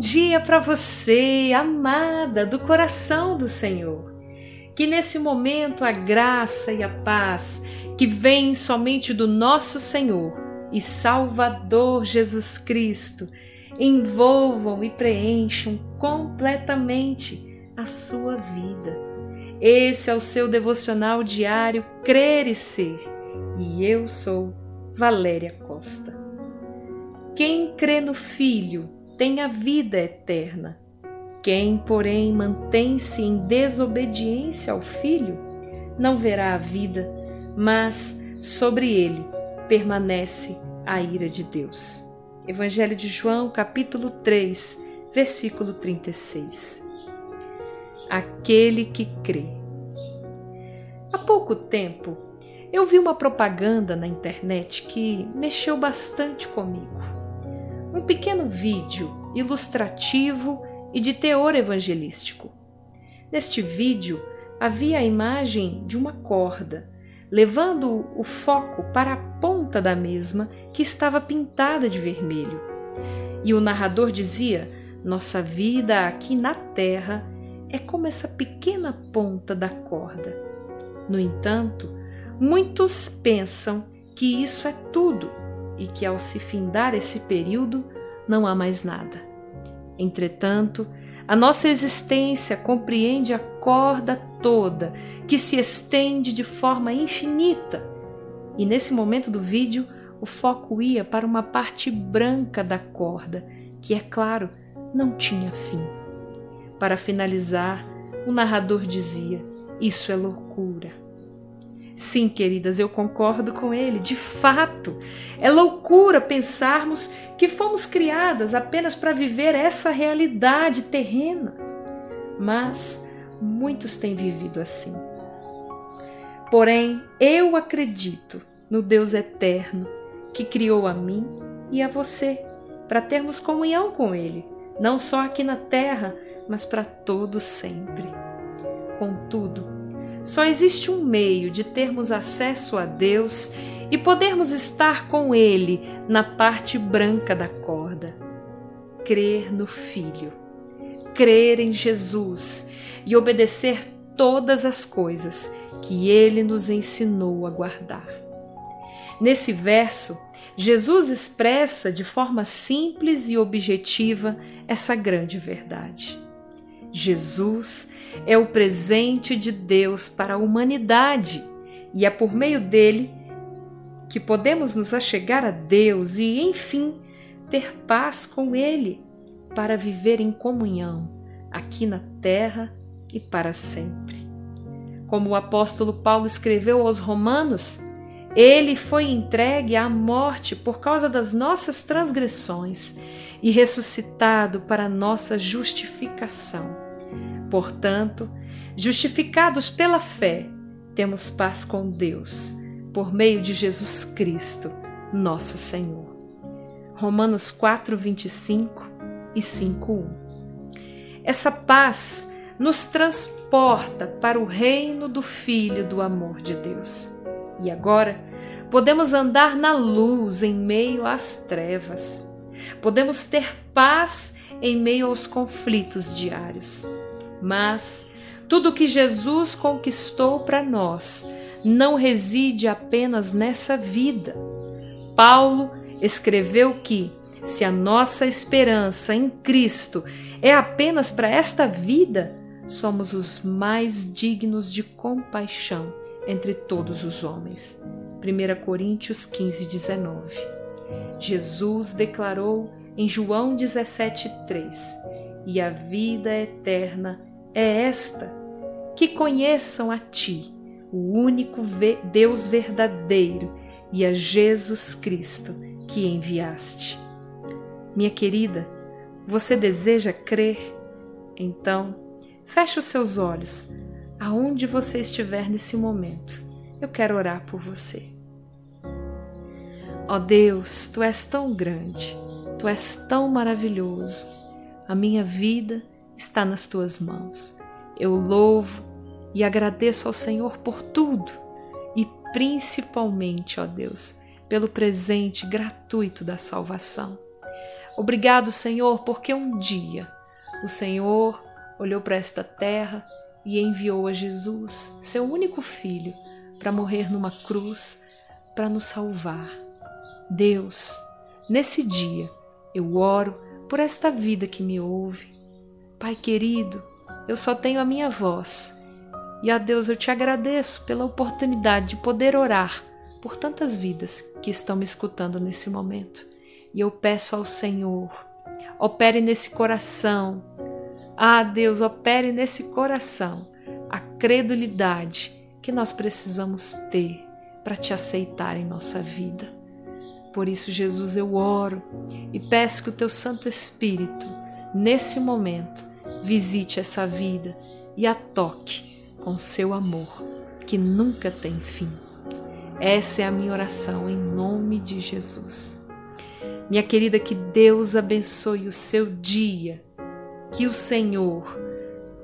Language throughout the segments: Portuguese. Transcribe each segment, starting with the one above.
Dia para você, amada do coração do Senhor. Que nesse momento a graça e a paz que vêm somente do nosso Senhor e Salvador Jesus Cristo envolvam e preencham completamente a sua vida. Esse é o seu devocional diário Crer e Ser, e eu sou Valéria Costa. Quem crê no Filho tem a vida eterna. Quem, porém, mantém-se em desobediência ao Filho, não verá a vida, mas sobre ele permanece a ira de Deus. Evangelho de João, capítulo 3, versículo 36. Aquele que crê. Há pouco tempo, eu vi uma propaganda na internet que mexeu bastante comigo. Um pequeno vídeo ilustrativo e de teor evangelístico. Neste vídeo havia a imagem de uma corda, levando o foco para a ponta da mesma que estava pintada de vermelho. E o narrador dizia: Nossa vida aqui na terra é como essa pequena ponta da corda. No entanto, muitos pensam que isso é tudo e que ao se findar esse período não há mais nada. Entretanto, a nossa existência compreende a corda toda que se estende de forma infinita. E nesse momento do vídeo, o foco ia para uma parte branca da corda, que, é claro, não tinha fim. Para finalizar, o narrador dizia: Isso é loucura. Sim, queridas, eu concordo com ele. De fato, é loucura pensarmos que fomos criadas apenas para viver essa realidade terrena. Mas muitos têm vivido assim. Porém, eu acredito no Deus eterno que criou a mim e a você para termos comunhão com Ele, não só aqui na terra, mas para todo sempre. Contudo, só existe um meio de termos acesso a Deus e podermos estar com Ele na parte branca da corda: crer no Filho, crer em Jesus e obedecer todas as coisas que Ele nos ensinou a guardar. Nesse verso, Jesus expressa de forma simples e objetiva essa grande verdade. Jesus é o presente de Deus para a humanidade e é por meio dele que podemos nos achegar a Deus e, enfim, ter paz com Ele para viver em comunhão aqui na terra e para sempre. Como o apóstolo Paulo escreveu aos Romanos, ele foi entregue à morte por causa das nossas transgressões e ressuscitado para nossa justificação. Portanto, justificados pela fé, temos paz com Deus, por meio de Jesus Cristo, nosso Senhor. Romanos 4, 25 e 5, 1. Essa paz nos transporta para o reino do Filho do amor de Deus. E agora podemos andar na luz em meio às trevas. Podemos ter paz em meio aos conflitos diários. Mas tudo que Jesus conquistou para nós não reside apenas nessa vida. Paulo escreveu que, se a nossa esperança em Cristo é apenas para esta vida, somos os mais dignos de compaixão entre todos os homens. 1 Coríntios 15, 19. Jesus declarou em João 17,3: E a vida eterna é esta, que conheçam a Ti, o único Deus verdadeiro, e a Jesus Cristo que enviaste. Minha querida, você deseja crer? Então, feche os seus olhos, aonde você estiver nesse momento. Eu quero orar por você. Ó oh Deus, tu és tão grande, tu és tão maravilhoso. A minha vida está nas tuas mãos. Eu louvo e agradeço ao Senhor por tudo e principalmente, ó Deus, pelo presente gratuito da salvação. Obrigado, Senhor, porque um dia o Senhor olhou para esta terra e enviou a Jesus, seu único filho, para morrer numa cruz para nos salvar. Deus, nesse dia eu oro por esta vida que me ouve. Pai querido, eu só tenho a minha voz. E a Deus eu te agradeço pela oportunidade de poder orar por tantas vidas que estão me escutando nesse momento. E eu peço ao Senhor, opere nesse coração. Ah, Deus, opere nesse coração a credulidade que nós precisamos ter para te aceitar em nossa vida. Por isso, Jesus, eu oro e peço que o teu Santo Espírito, nesse momento, visite essa vida e a toque com seu amor, que nunca tem fim. Essa é a minha oração em nome de Jesus. Minha querida, que Deus abençoe o seu dia, que o Senhor,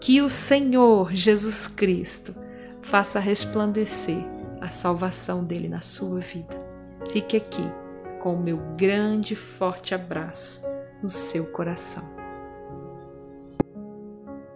que o Senhor Jesus Cristo faça resplandecer a salvação dele na sua vida. Fique aqui com o meu grande e forte abraço no seu coração.